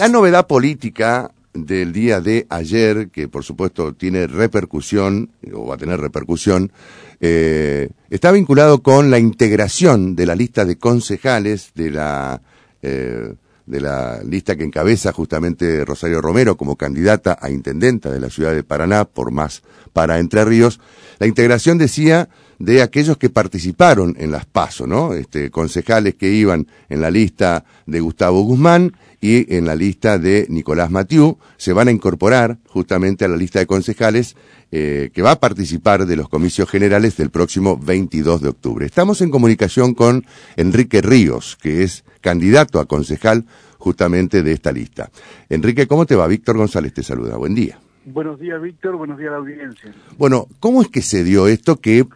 La novedad política del día de ayer, que por supuesto tiene repercusión, o va a tener repercusión, eh, está vinculado con la integración de la lista de concejales de la, eh, de la lista que encabeza justamente Rosario Romero como candidata a intendenta de la ciudad de Paraná por más para Entre Ríos. La integración decía de aquellos que participaron en las PASO, ¿no? Este, concejales que iban en la lista de Gustavo Guzmán y en la lista de Nicolás Matiú, se van a incorporar justamente a la lista de concejales eh, que va a participar de los comicios generales del próximo 22 de octubre. Estamos en comunicación con Enrique Ríos, que es candidato a concejal justamente de esta lista. Enrique, ¿cómo te va? Víctor González te saluda. Buen día. Buenos días, Víctor. Buenos días a la audiencia. Bueno, ¿cómo es que se dio esto que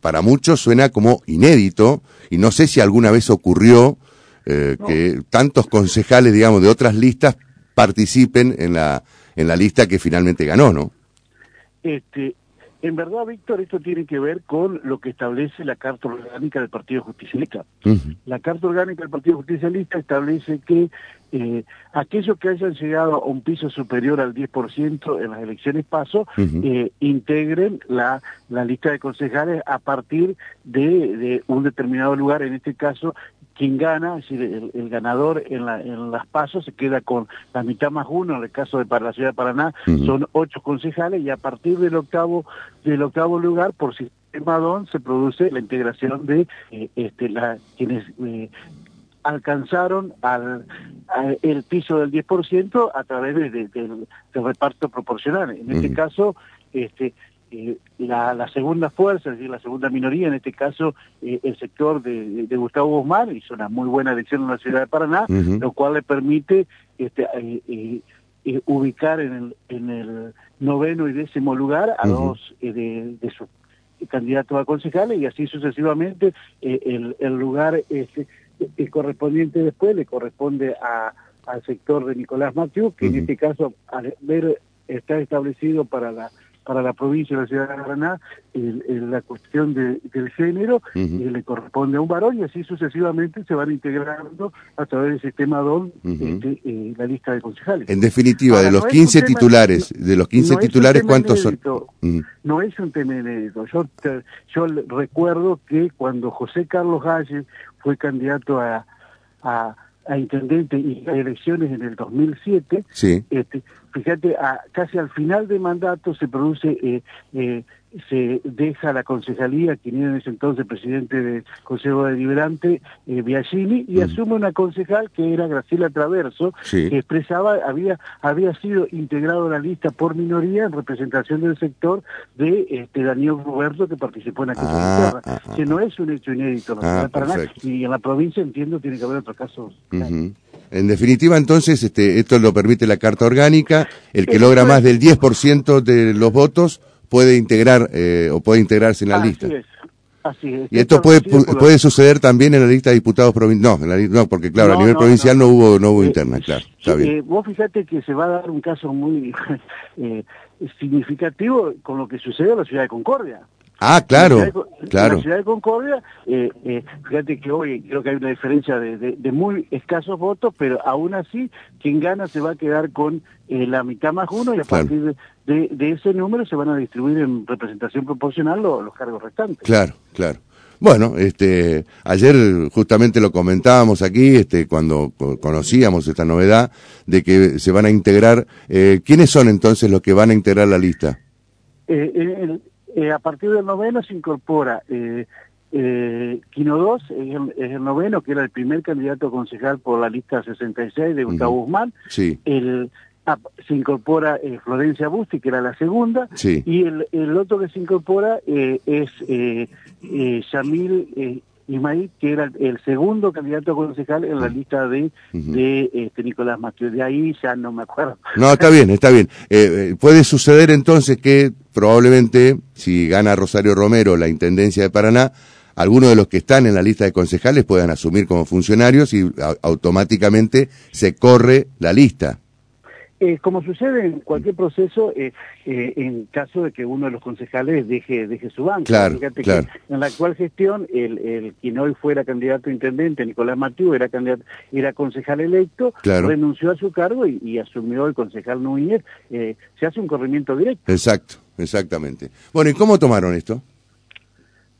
para muchos suena como inédito y no sé si alguna vez ocurrió eh, que tantos concejales, digamos, de otras listas participen en la en la lista que finalmente ganó, ¿no? Este, en verdad, Víctor, esto tiene que ver con lo que establece la Carta Orgánica del Partido Justicialista. La Carta Orgánica del Partido Justicialista establece que eh, aquellos que hayan llegado a un piso superior al 10% en las elecciones paso, eh, integren la, la lista de concejales a partir de, de, un determinado lugar, en este caso quien gana, es decir, el, ganador en, la, en las pasos se queda con la mitad más uno, en el caso de para la ciudad de Paraná, son ocho concejales y a partir del octavo, del octavo lugar, por sistema DON, se produce la integración de eh, este, la, quienes eh, alcanzaron al, el piso del 10% a través de, del, reparto proporcional. En este caso, este, eh, la, la, segunda fuerza, es decir, la segunda minoría, en este caso eh, el sector de, de, Gustavo Guzmán, hizo una muy buena elección en la ciudad de Paraná, lo cual le permite este, eh, ubicar en el, en el noveno y décimo lugar a dos de, de sus candidatos a concejales y así sucesivamente el, el, lugar este, el correspondiente después le corresponde a, al sector de Nicolás Mathieu, que en este caso al ver está establecido para la para la provincia de la ciudad de Paraná la cuestión de, del género le corresponde a un varón y así sucesivamente se van integrando a través del sistema DON este, eh, la lista de concejales. En definitiva, de los 15 titulares, de los 15 titulares, ¿cuántos son? No es un tema inédito. Yo, yo recuerdo que cuando José Carlos Galle fue candidato a, a a intendente y a elecciones en el 2007, sí. este, fíjate, a, casi al final de mandato se produce eh, eh, se deja la concejalía, quien era en ese entonces presidente del Consejo Deliberante, eh, Biagini, y asume una concejal que era Graciela Traverso, que expresaba, había, había sido integrado a la lista por minoría en representación del sector de este, Daniel Roberto, que participó en aquella ah, ah, ah, que no es un hecho inédito la ah, y en la provincia entiendo tiene que haber otros casos. En definitiva, entonces, este, esto lo permite la Carta Orgánica, el que logra más del 10% de los votos puede integrar eh, o puede integrarse en la así lista. Es. Así es. Y esto puede puede suceder también en la lista de diputados provinciales. No, no, porque claro, a nivel provincial no, hubo no hubo eh, interna, claro. Está bien. Eh, vos fíjate que se va a dar un caso muy eh, significativo con lo que sucede en la ciudad de Concordia. Ah, claro, claro. En la ciudad de Concordia, eh, eh, fíjate que hoy creo que hay una diferencia de, de, de, muy escasos votos, pero aún así, quien gana se va a quedar con eh, la mitad más uno y a claro. partir de, de, ese número se van a distribuir en representación proporcional los, los cargos restantes. Claro, claro. Bueno, este, ayer justamente lo comentábamos aquí, este, cuando conocíamos esta novedad de que se van a integrar, eh, ¿quiénes son entonces los que van a integrar la lista? Eh, el, eh, a partir del noveno se incorpora eh, eh, Quino 2, es el, es el, noveno, que era el primer candidato a concejal por la lista 66 de Gustavo uh -huh. Guzmán. Sí. El, ah, se incorpora Florencia Busti, que era la segunda. Sí. Y el, el, otro que se incorpora es Yamil Ismail, que era el segundo candidato a concejal en la lista de, uh -huh. de este, Nicolás Mateo. De ahí ya no me acuerdo. No, está bien, está bien. Eh, puede suceder entonces que probablemente, si gana Rosario Romero la Intendencia de Paraná, algunos de los que están en la lista de concejales puedan asumir como funcionarios y automáticamente se corre la lista. Eh, como sucede en cualquier proceso, eh, eh, en caso de que uno de los concejales deje, deje su banco. Claro, en la actual gestión, el, el quien hoy fuera candidato a intendente, Nicolás Matiu, era candidato, era concejal electo, renunció a su cargo y, asumió el concejal Núñez. se hace un corrimiento directo. Exacto, exactamente. Bueno, ¿y cómo tomaron esto?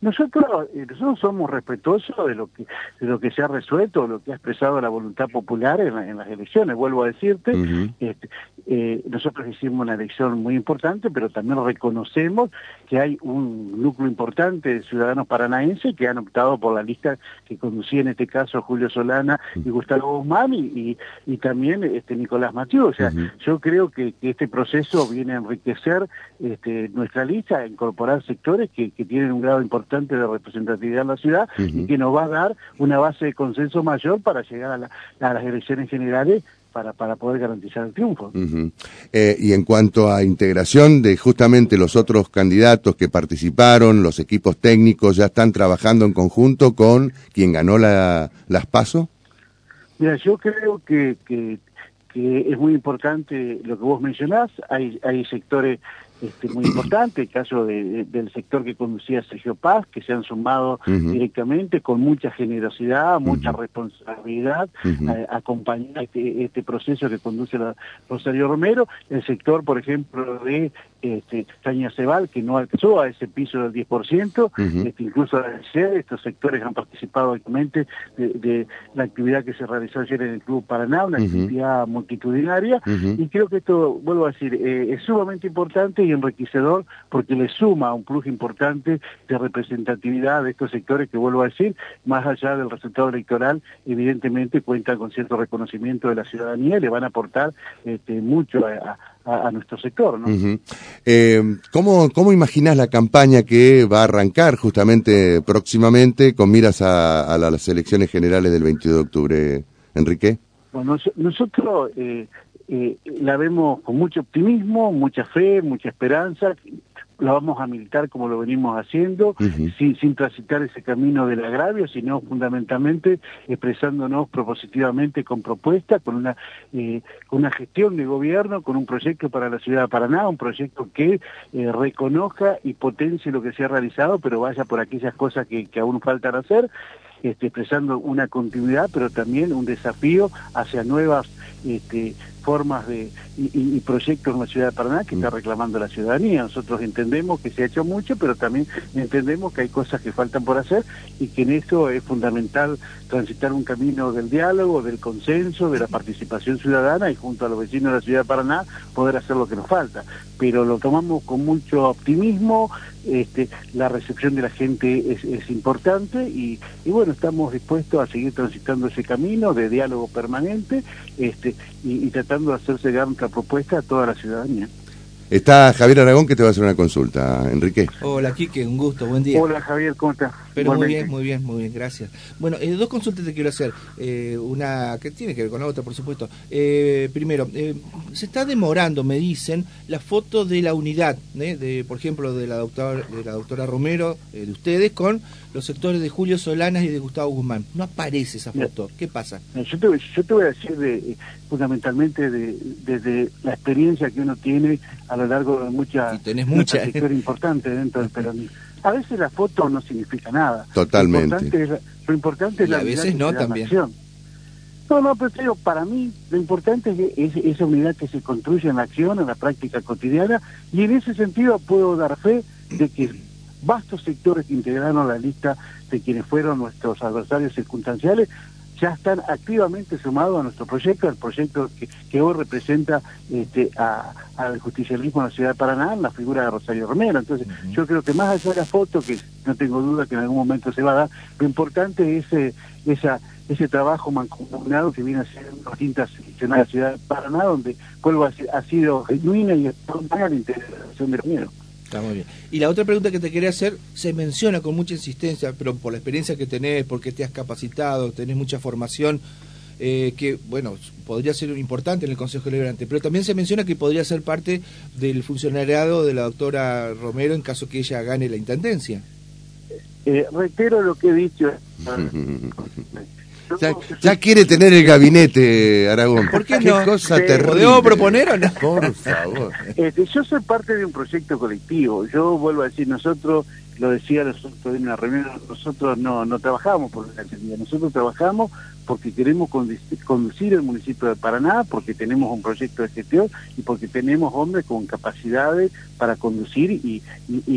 Nosotros, eh, nosotros somos respetuosos de lo que de lo que se ha resuelto, lo que ha expresado la voluntad popular en, las elecciones. Vuelvo a decirte, este, eh, nosotros hicimos una elección muy importante, pero también reconocemos que hay un núcleo importante de ciudadanos paranaenses que han optado por la lista que conducía en este caso Julio Solana y Gustavo Guzmán y, y, también este Nicolás Matiu. O sea, yo creo que, este proceso viene a enriquecer este, nuestra lista, a incorporar sectores que, que tienen un grado importante de representatividad en la ciudad y que nos va a dar una base de consenso mayor para llegar a, las elecciones generales para, para poder garantizar el triunfo. Eh, y en cuanto a integración de justamente los otros candidatos que participaron, los equipos técnicos ya están trabajando en conjunto con quien ganó la, las PASO. Mira, yo creo que, que, que es muy importante lo que vos mencionás. Hay, hay sectores este, muy importante, el caso del sector que conducía Sergio Paz, que se han sumado directamente con mucha generosidad, mucha responsabilidad, a, acompañar este, este, proceso que conduce la Rosario Romero, el sector, por ejemplo, de este, Cebal, que no alcanzó a ese piso del 10%, este, incluso estos sectores han participado activamente de, la actividad que se realizó ayer en el Club Paraná, una actividad multitudinaria, y creo que esto, vuelvo a decir, eh, es sumamente importante y enriquecedor porque le suma un plus importante de representatividad de estos sectores que, vuelvo a decir, más allá del resultado electoral, evidentemente cuentan con cierto reconocimiento de la ciudadanía y le van a aportar este, mucho a, nuestro sector. ¿no? Eh, ¿cómo, ¿Cómo imaginas la campaña que va a arrancar justamente próximamente con miras a, las elecciones generales del 22 de octubre, Enrique? Bueno, nosotros eh, eh, la vemos con mucho optimismo, mucha fe, mucha esperanza, la vamos a militar como lo venimos haciendo, sin, sin, transitar ese camino del agravio, sino fundamentalmente expresándonos propositivamente con propuestas, con una, eh, con una gestión de gobierno, con un proyecto para la ciudad de Paraná, un proyecto que eh, reconozca y potencie lo que se ha realizado, pero vaya por aquellas cosas que, que aún faltan hacer, este, expresando una continuidad, pero también un desafío hacia nuevas este, formas de, y, proyectos en la ciudad de Paraná que está mm. reclamando la ciudadanía. Nosotros entendemos que se ha hecho mucho, pero también entendemos que hay cosas que faltan por hacer y que en eso es fundamental transitar un camino del diálogo, del consenso, de la participación ciudadana y junto a los vecinos de la ciudad de Paraná poder hacer lo que nos falta. Pero lo tomamos con mucho optimismo, este, la recepción de la gente es, importante y, bueno, estamos dispuestos a seguir transitando ese camino de diálogo permanente este, y, tratando de hacerse llegar nuestra propuesta a toda la ciudadanía. Está Javier Aragón que te va a hacer una consulta, Enrique. Hola, Quique, un gusto, buen día. Hola, Javier, ¿cómo estás? Pero muy bien, muy bien, muy bien, gracias. Bueno, eh, dos consultas te quiero hacer. Eh, una que tiene que ver con la otra, por supuesto. Eh, primero, se está demorando, me dicen, la foto de la unidad, de, por ejemplo, de la doctora, de la doctora Romero, de ustedes, con los sectores de Julio Solanas y de Gustavo Guzmán. No aparece esa foto. ¿Qué pasa? Yo te, yo te voy a decir de, fundamentalmente desde la experiencia que uno tiene a lo largo de muchas tenés mucha sector importante dentro del peronismo. A veces la foto no significa nada. Totalmente. Lo importante es, la a veces no también. No, no, pero para mí lo importante es, esa unidad que se construye en la acción, en la práctica cotidiana, y en ese sentido puedo dar fe de que vastos sectores que integraron la lista de quienes fueron nuestros adversarios circunstanciales ya están activamente sumados a nuestro proyecto, al proyecto que, hoy representa este, al justicialismo en la ciudad de Paraná, en la figura de Rosario Romero. Entonces, yo creo que más allá de la foto, que no tengo duda que en algún momento se va a dar, lo importante es eh, esa, ese trabajo mancomunado que viene a ser en distintas de la ciudad de Paraná, donde, vuelvo a ha sido genuina y espontánea la integración de Romero. Está muy bien. Y la otra pregunta que te quería hacer, se menciona con mucha insistencia, pero por la experiencia que tenés, porque te has capacitado, tenés mucha formación, eh, que, bueno, podría ser importante en el Consejo Deliberante, pero también se menciona que podría ser parte del funcionariado de la doctora Romero en caso que ella gane la intendencia. Eh, reitero lo que he dicho. Ya, quiere tener el gabinete, Aragón. ¿Por qué, no? cosa terrible. ¿Podemos proponer o no? Por favor. Este, yo soy parte de un proyecto colectivo. Yo vuelvo a decir, nosotros lo decía nosotros en una reunión, nosotros no, no trabajamos por la alcaldía, nosotros trabajamos porque queremos conducir el municipio de Paraná, porque tenemos un proyecto de gestión y porque tenemos hombres con capacidades para conducir y,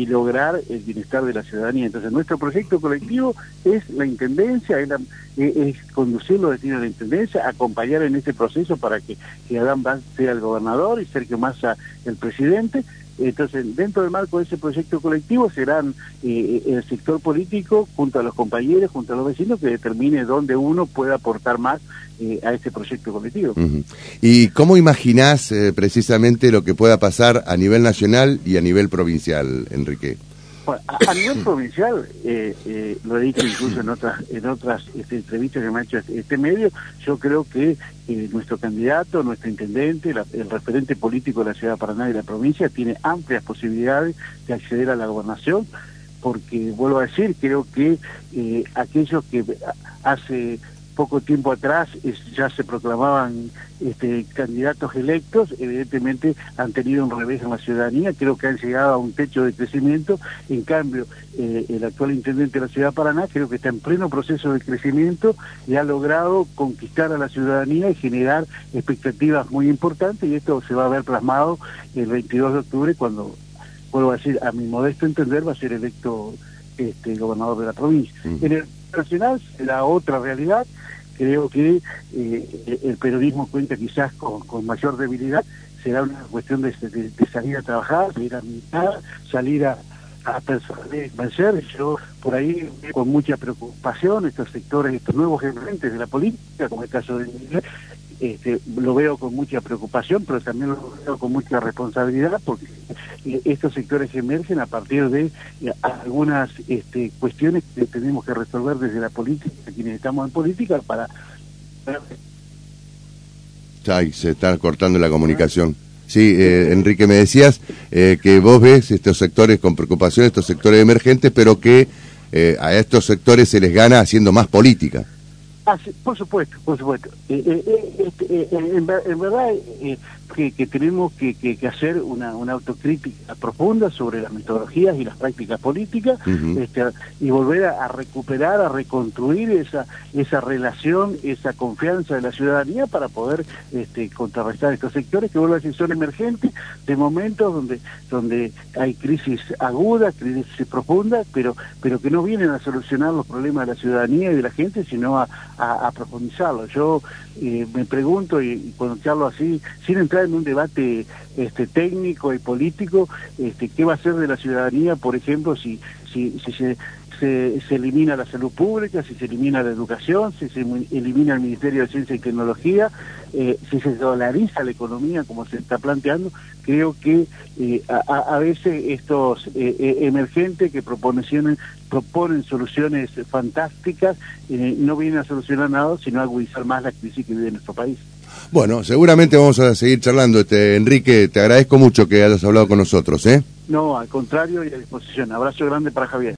lograr el bienestar de la ciudadanía. Entonces nuestro proyecto colectivo es la Intendencia, es, conducir los destinos de la Intendencia, acompañar en este proceso para que, que Adán sea el gobernador y Sergio Massa el presidente, entonces, dentro del marco de ese proyecto colectivo serán eh, el sector político, junto a los compañeros, junto a los vecinos, que determine dónde uno puede aportar más eh, a este proyecto colectivo. ¿Y cómo imaginás eh, precisamente lo que pueda pasar a nivel nacional y a nivel provincial, Enrique? A, nivel provincial, eh, eh, lo he dicho incluso en otras en otras este, entrevistas que me ha hecho este, este medio, yo creo que eh, nuestro candidato, nuestro intendente, el referente político de la ciudad de Paraná y la provincia tiene amplias posibilidades de acceder a la gobernación, porque vuelvo a decir, creo que aquellos que hace poco tiempo atrás ya se proclamaban este, candidatos electos, evidentemente han tenido un revés en la ciudadanía, creo que han llegado a un techo de crecimiento, en cambio eh, el actual intendente de la ciudad de Paraná creo que está en pleno proceso de crecimiento y ha logrado conquistar a la ciudadanía y generar expectativas muy importantes y esto se va a ver plasmado el 22 de octubre cuando, vuelvo a decir, a mi modesto entender va a ser electo este, gobernador de la provincia. En el nacional será otra realidad, creo que eh, el periodismo cuenta quizás con, mayor debilidad, será una cuestión de, salir a trabajar, de ir a militar, salir a, a vencer. Yo por ahí con mucha preocupación estos sectores, estos nuevos emergentes de la política, como el caso de este, lo veo con mucha preocupación, pero también lo veo con mucha responsabilidad porque eh, estos sectores emergen a partir de eh, algunas este, cuestiones que tenemos que resolver desde la política, quienes estamos en política, para... Ay, se está cortando la comunicación. Sí, eh, Enrique, me decías que vos ves estos sectores con preocupación, estos sectores emergentes, pero que a estos sectores se les gana haciendo más política. Ah, por supuesto, por supuesto. Eh, eh, eh, este, en, verdad que, tenemos que, hacer una, autocrítica profunda sobre las metodologías y las prácticas políticas este, y volver a, recuperar, a reconstruir esa, esa relación, esa confianza de la ciudadanía para poder este, contrarrestar estos sectores que, vuelvo a decir, son emergentes de momentos donde, donde hay crisis agudas, crisis profundas, pero, pero que no vienen a solucionar los problemas de la ciudadanía y de la gente, sino a a, profundizarlo. Yo eh, me pregunto, y, cuando charlo así, sin entrar en un debate este, técnico y político, este, ¿qué va a ser de la ciudadanía, por ejemplo, si, si, si se, se, elimina la salud pública, si se elimina la educación, si se elimina el Ministerio de Ciencia y Tecnología, eh, si se dolariza la economía como se está planteando, creo que eh, a, veces estos eh, emergentes que proponen, proponen soluciones fantásticas no vienen a solucionar nada, sino a agudizar más la crisis que vive nuestro país. Bueno, seguramente vamos a seguir charlando. Este, Enrique, te agradezco mucho que hayas hablado con nosotros. ¿eh? No, al contrario y a disposición. Abrazo grande para Javier.